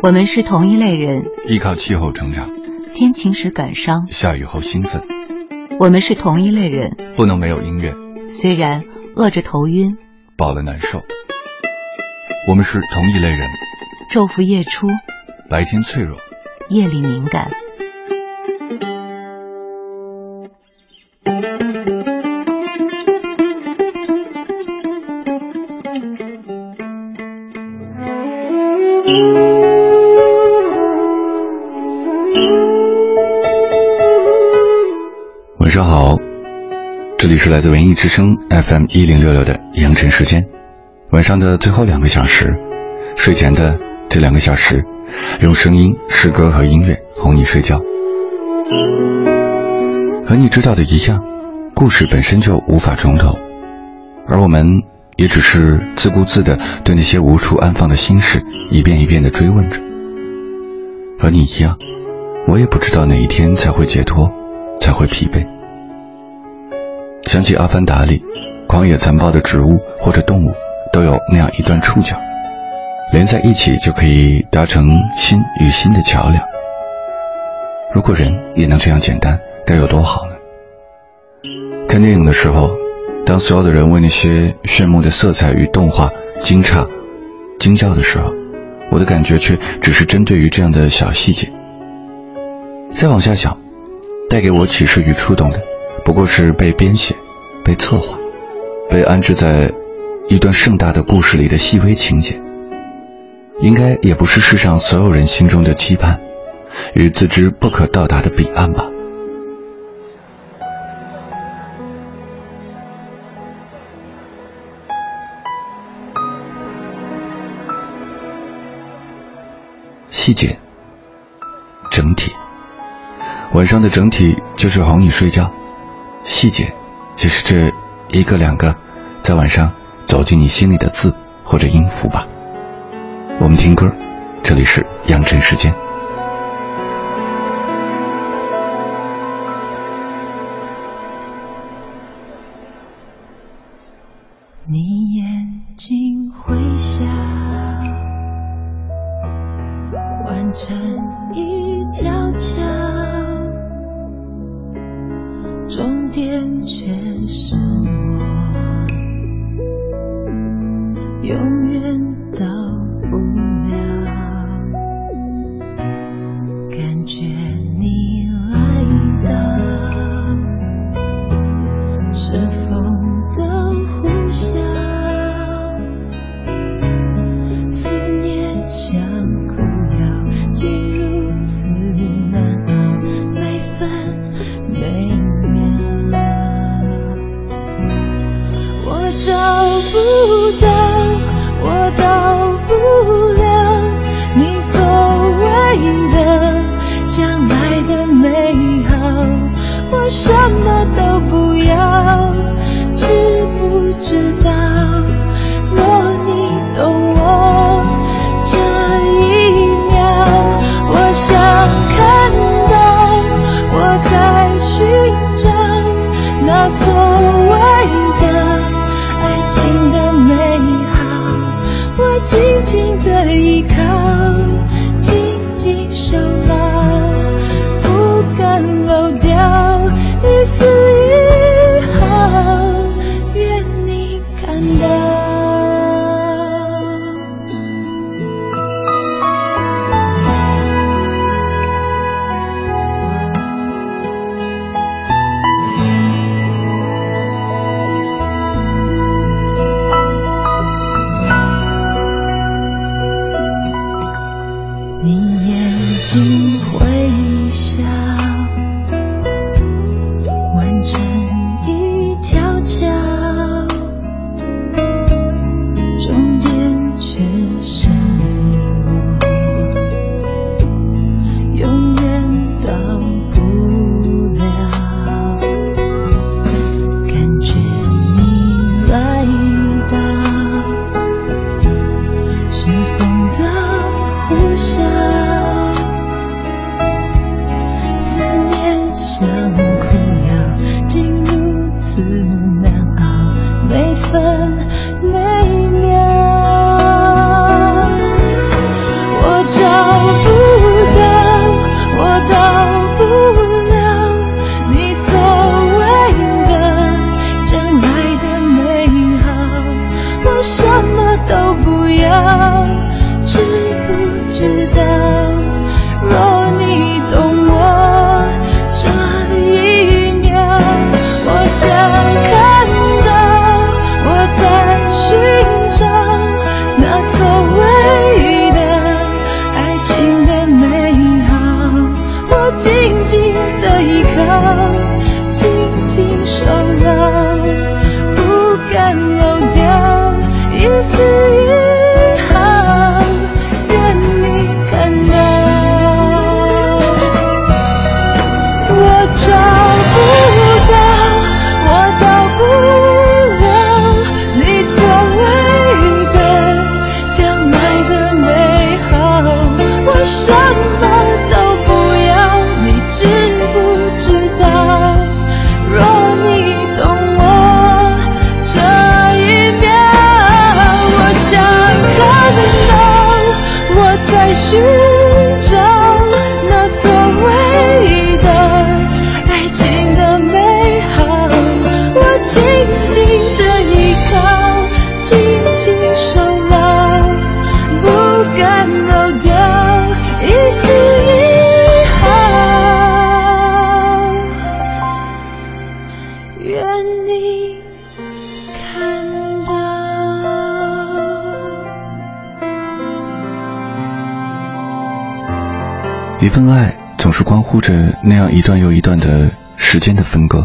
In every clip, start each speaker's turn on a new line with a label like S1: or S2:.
S1: 我们是同一类人，
S2: 依靠气候成长，
S1: 天晴时感伤，
S2: 下雨后兴奋。
S1: 我们是同一类人，
S2: 不能没有音乐，
S1: 虽然饿着头晕，
S2: 饱了难受。我们是同一类人，
S1: 昼伏夜出，
S2: 白天脆弱，
S1: 夜里敏感。
S2: 来自文艺之声 FM 一零六六的阳晨时间。晚上的最后两个小时，睡前的这两个小时，用声音、诗歌和音乐哄你睡觉。和你知道的一样，故事本身就无法重头，而我们也只是自顾自的对那些无处安放的心事一遍一遍的追问着。和你一样，我也不知道哪一天才会解脱，才会疲惫。想起《阿凡达》里，狂野残暴的植物或者动物都有那样一段触角，连在一起就可以搭成心与心的桥梁。如果人也能这样简单，该有多好呢？看电影的时候，当所有的人为那些炫目的色彩与动画惊诧、惊叫的时候，我的感觉却只是针对于这样的小细节。再往下想，带给我启示与触动的，不过是被编写、被策划、被安置在一段盛大的故事里的细微情节。应该也不是世上所有人心中的期盼与自知不可到达的彼岸吧。细节，整体，晚上的整体就是哄你睡觉，细节，就是这一个两个，在晚上走进你心里的字或者音符吧。我们听歌，这里是阳晨时间。
S3: 一
S2: 份爱总是关乎着那样一段又一段的时间的分割，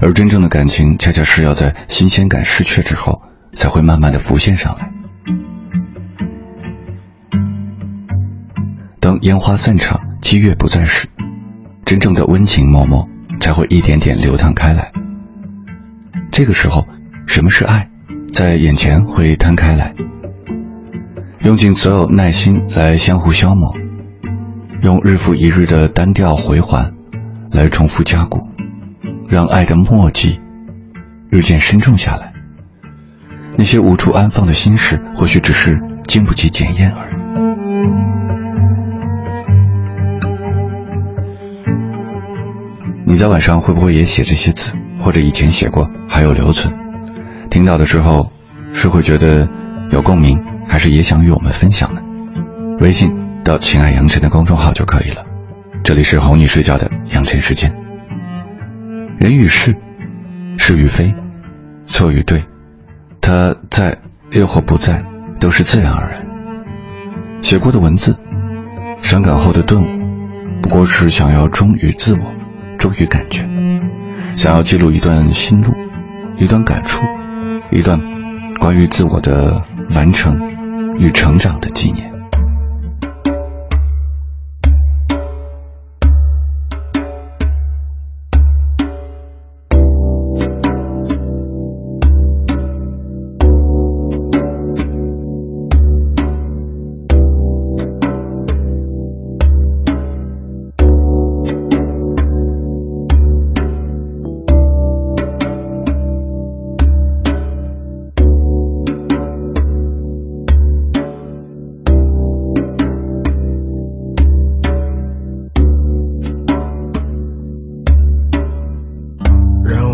S2: 而真正的感情恰恰是要在新鲜感失去之后，才会慢慢的浮现上来。当烟花散场，七月不在时，真正的温情脉脉才会一点点流淌开来。这个时候，什么是爱，在眼前会摊开来，用尽所有耐心来相互消磨。用日复一日的单调回环来重复加固，让爱的墨迹日渐深重下来。那些无处安放的心事，或许只是经不起检验而已。你在晚上会不会也写这些字，或者以前写过还有留存？听到的时候是会觉得有共鸣，还是也想与我们分享呢？微信。到“情爱杨晨”的公众号就可以了。这里是哄你睡觉的杨晨时间。人与事，是与非，错与对，他在又或不在，都是自然而然。写过的文字，伤感后的顿悟，不过是想要忠于自我，忠于感觉，想要记录一段心路，一段感触，一段关于自我的完成与成长的纪念。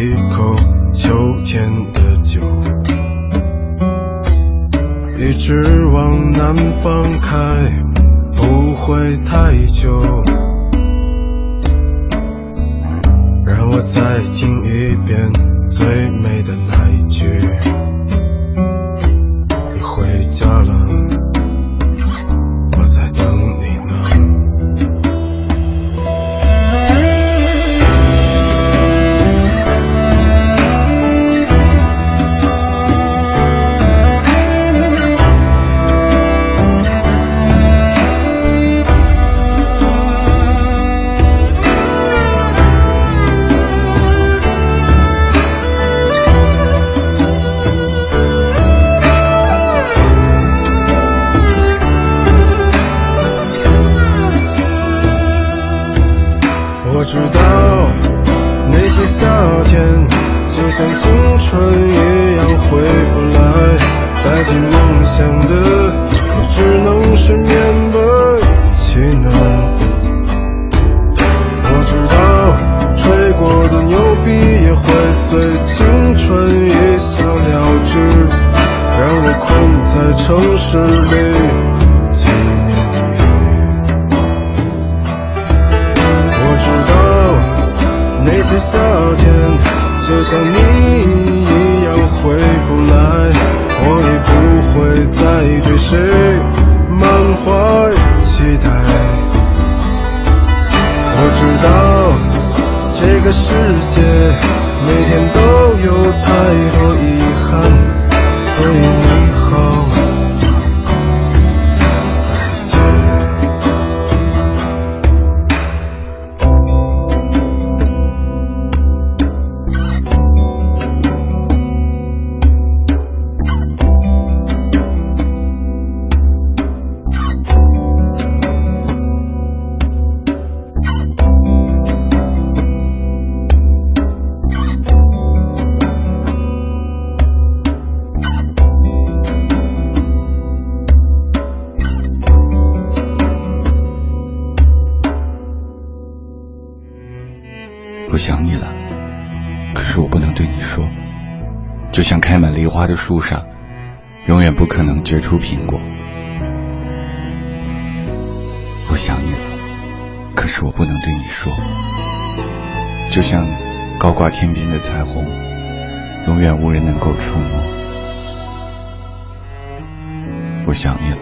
S4: 一口秋天的酒。一直往南方开不会太久。让我再听一遍最随青
S2: 春一笑了之，让我困在城市里。树上，永远不可能结出苹果。我想你了，可是我不能对你说，就像高挂天边的彩虹，永远无人能够触摸。我想你了，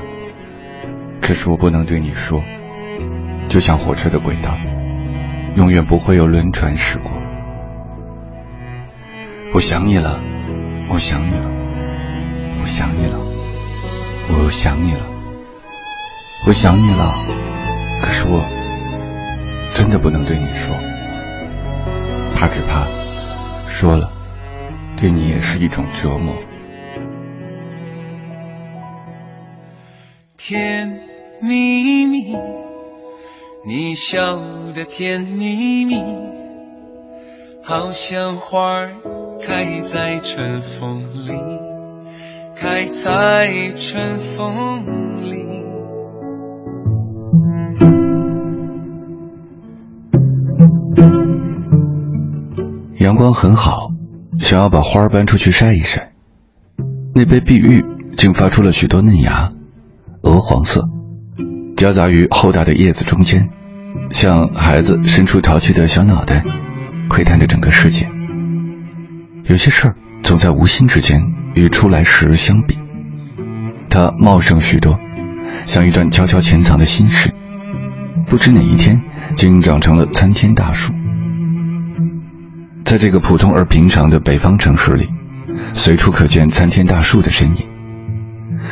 S2: 可是我不能对你说，就像火车的轨道。永远不会有轮船驶过。我想你了，我想你了，想你了，我想你了，我想你了。可是我真的不能对你说，怕只怕说了，对你也是一种折磨。
S5: 甜蜜蜜。你笑得甜蜜蜜，好像花儿开在春风里，开在春风里。
S2: 阳光很好，想要把花儿搬出去晒一晒。那杯碧玉竟发出了许多嫩芽，鹅黄色。夹杂于厚大的叶子中间，像孩子伸出淘气的小脑袋，窥探着整个世界。有些事儿总在无心之间与出来时相比，它茂盛许多，像一段悄悄潜藏的心事，不知哪一天竟长成了参天大树。在这个普通而平常的北方城市里，随处可见参天大树的身影。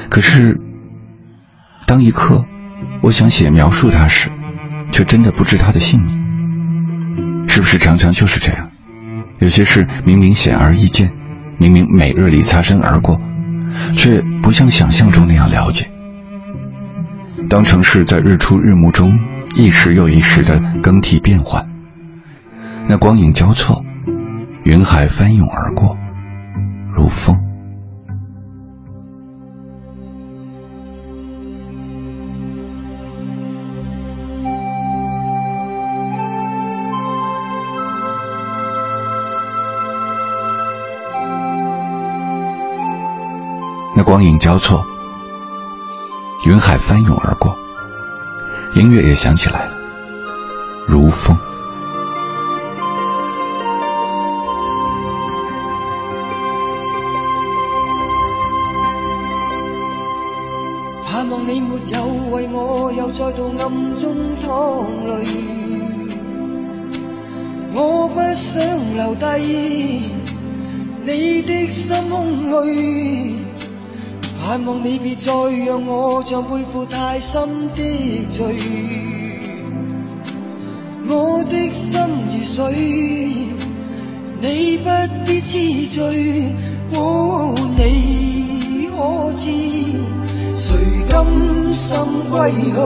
S2: 可是，当一刻。我想写描述他时，却真的不知他的姓名。是不是常常就是这样？有些事明明显而易见，明明每日里擦身而过，却不像想象中那样了解。当城市在日出日暮中一时又一时的更替变换，那光影交错，云海翻涌而过，如风。光影交错，云海翻涌而过，音乐也响起来了，如风。
S6: 像背负太深的罪，我的心如水，你不必知罪，哦，你可知？谁甘心归去？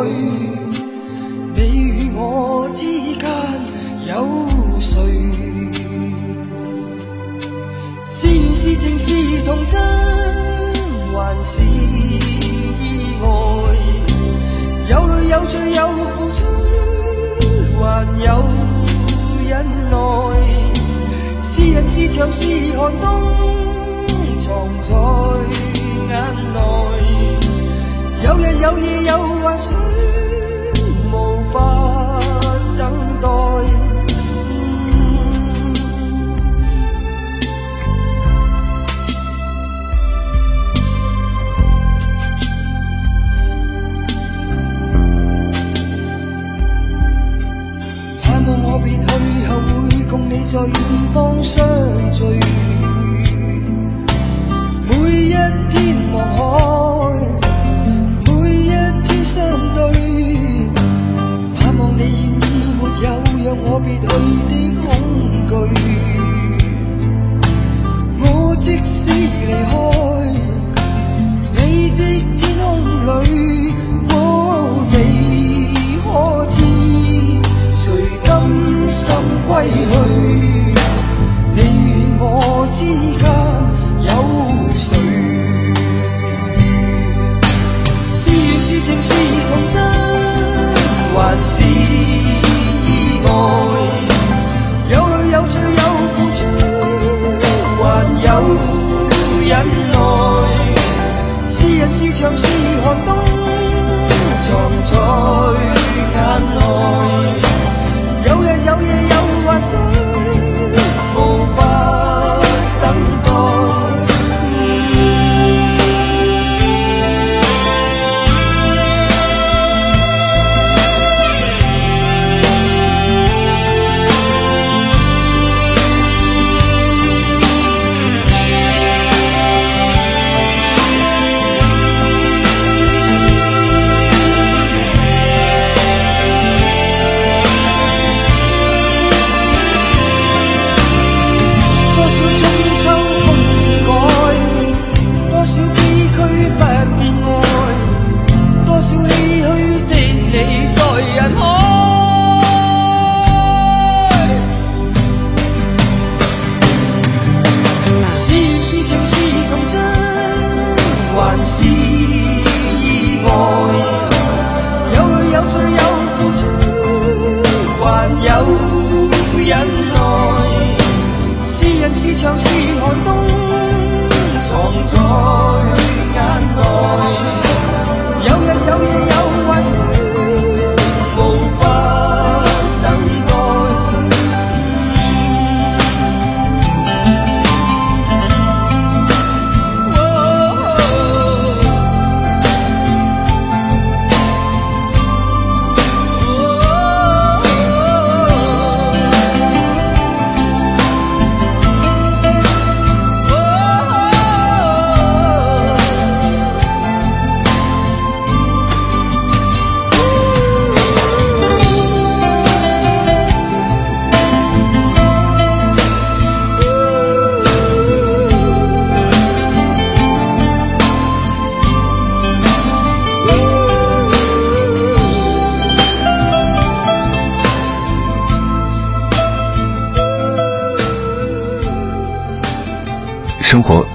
S6: 你与我之间有谁？是缘是情是童真，还是爱？有泪有罪有付出，还有忍耐。是人是墙是寒冬，藏在眼内。有日有夜有幻想，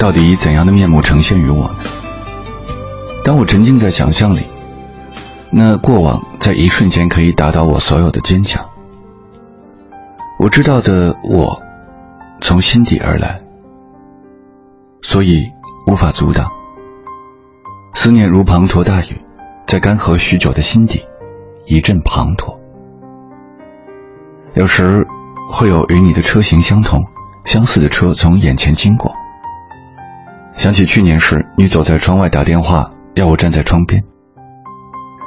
S2: 到底以怎样的面目呈现于我呢？当我沉浸在想象里，那过往在一瞬间可以打倒我所有的坚强。我知道的我，从心底而来，所以无法阻挡。思念如滂沱大雨，在干涸许久的心底，一阵滂沱。有时会有与你的车型相同、相似的车从眼前经过。想起去年时，你走在窗外打电话，要我站在窗边。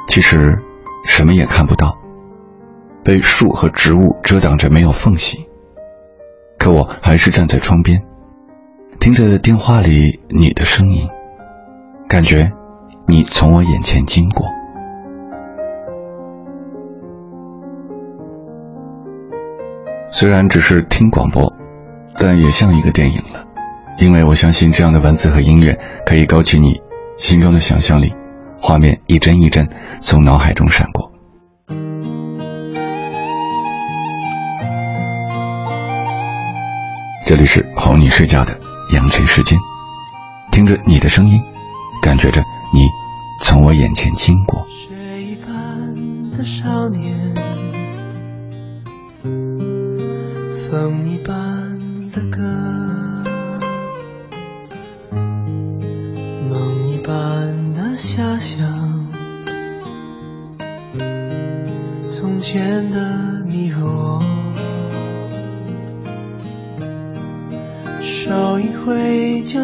S2: 其实什么也看不到，被树和植物遮挡着，没有缝隙。可我还是站在窗边，听着电话里你的声音，感觉你从我眼前经过。虽然只是听广播，但也像一个电影了，因为我相信这样的文字和音乐可以勾起你心中的想象力，画面一帧一帧从脑海中闪过。这里是哄你睡觉的养成时间，听着你的声音，感觉着你从我眼前经过。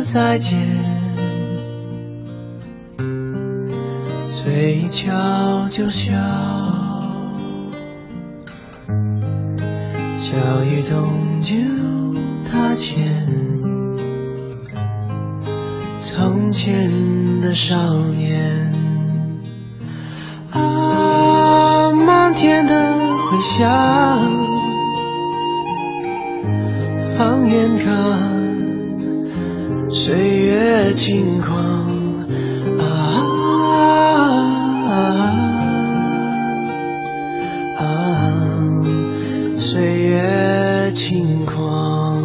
S7: 再见。嘴一翘就笑，脚一动就踏前。从前的少年，啊，漫天的回响，放眼看，岁月轻狂。啊岁月轻狂，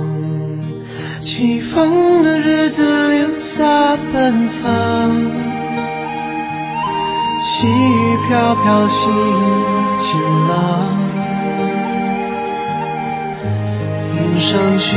S7: 起风的日子留下奔放，细雨飘飘心晴朗，云上去，